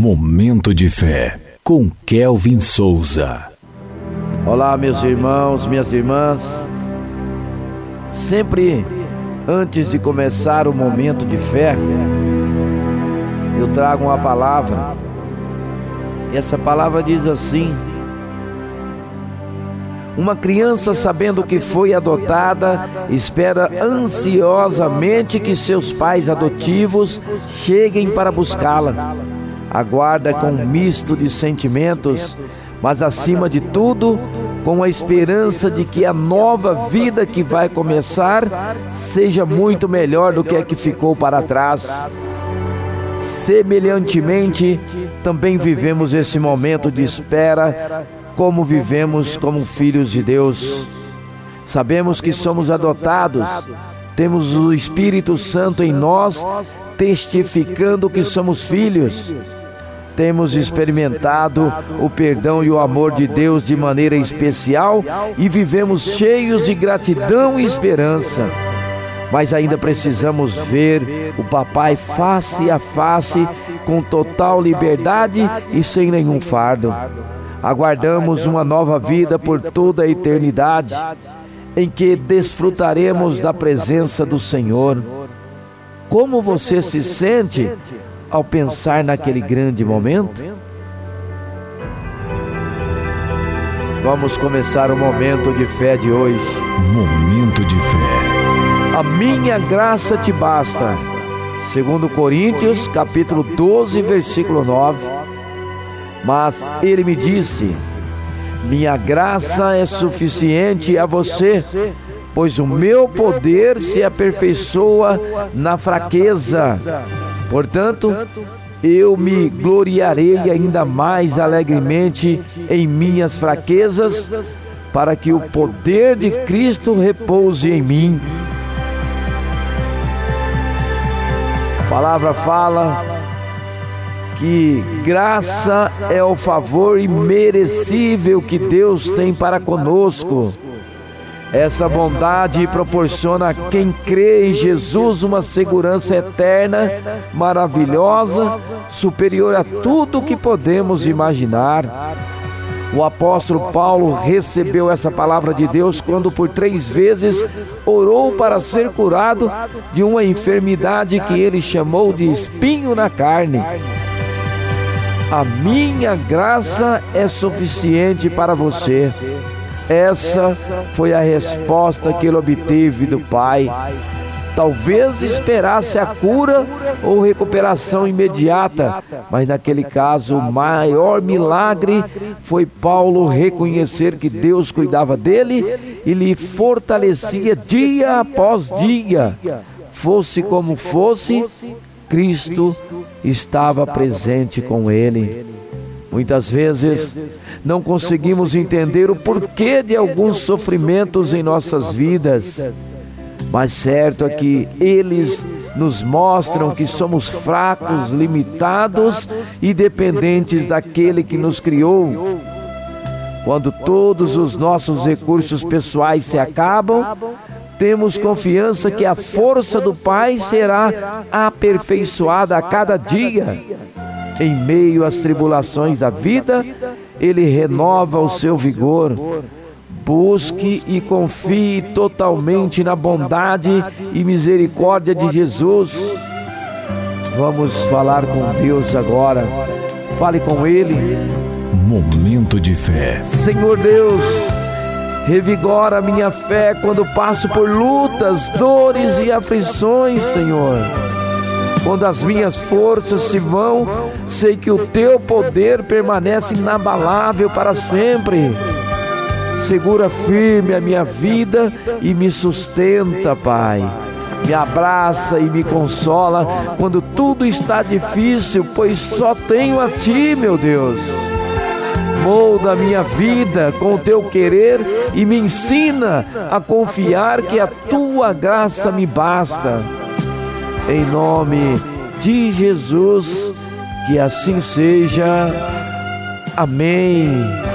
Momento de fé com Kelvin Souza. Olá, meus irmãos, minhas irmãs. Sempre antes de começar o momento de fé, eu trago uma palavra. E essa palavra diz assim: uma criança, sabendo que foi adotada, espera ansiosamente que seus pais adotivos cheguem para buscá-la. Aguarda com um misto de sentimentos, mas acima de tudo, com a esperança de que a nova vida que vai começar seja muito melhor do que a que ficou para trás. Semelhantemente, também vivemos esse momento de espera como vivemos como filhos de Deus. Sabemos que somos adotados, temos o Espírito Santo em nós, testificando que somos filhos. Temos experimentado o perdão e o amor de Deus de maneira especial e vivemos cheios de gratidão e esperança. Mas ainda precisamos ver o Papai face a face, com total liberdade e sem nenhum fardo aguardamos uma nova vida por toda a eternidade, em que desfrutaremos da presença do Senhor. Como você se sente ao pensar naquele grande momento? Vamos começar o momento de fé de hoje. Momento de fé. A minha graça te basta. Segundo Coríntios, capítulo 12, versículo 9 mas ele me disse: Minha graça é suficiente a você, pois o meu poder se aperfeiçoa na fraqueza. Portanto, eu me gloriarei ainda mais alegremente em minhas fraquezas, para que o poder de Cristo repouse em mim. A palavra fala que graça é o favor imerecível que Deus tem para conosco. Essa bondade proporciona a quem crê em Jesus uma segurança eterna, maravilhosa, superior a tudo que podemos imaginar. O apóstolo Paulo recebeu essa palavra de Deus quando por três vezes orou para ser curado de uma enfermidade que ele chamou de espinho na carne. A minha graça é suficiente para você. Essa foi a resposta que ele obteve do Pai. Talvez esperasse a cura ou recuperação imediata, mas naquele caso, o maior milagre foi Paulo reconhecer que Deus cuidava dele e lhe fortalecia dia após dia. Fosse como fosse, Cristo estava presente com ele. Muitas vezes não conseguimos entender o porquê de alguns sofrimentos em nossas vidas, mas certo é que eles nos mostram que somos fracos, limitados e dependentes daquele que nos criou. Quando todos os nossos recursos pessoais se acabam, temos confiança que a força do Pai será aperfeiçoada a cada dia. Em meio às tribulações da vida, Ele renova o seu vigor. Busque e confie totalmente na bondade e misericórdia de Jesus. Vamos falar com Deus agora. Fale com Ele. Momento de fé. Senhor Deus, Revigora minha fé quando passo por lutas, dores e aflições, Senhor. Quando as minhas forças se vão, sei que o teu poder permanece inabalável para sempre. Segura firme a minha vida e me sustenta, Pai. Me abraça e me consola quando tudo está difícil, pois só tenho a Ti, meu Deus. Molda a minha vida com o teu querer e me ensina a confiar que a tua graça me basta. Em nome de Jesus, que assim seja. Amém.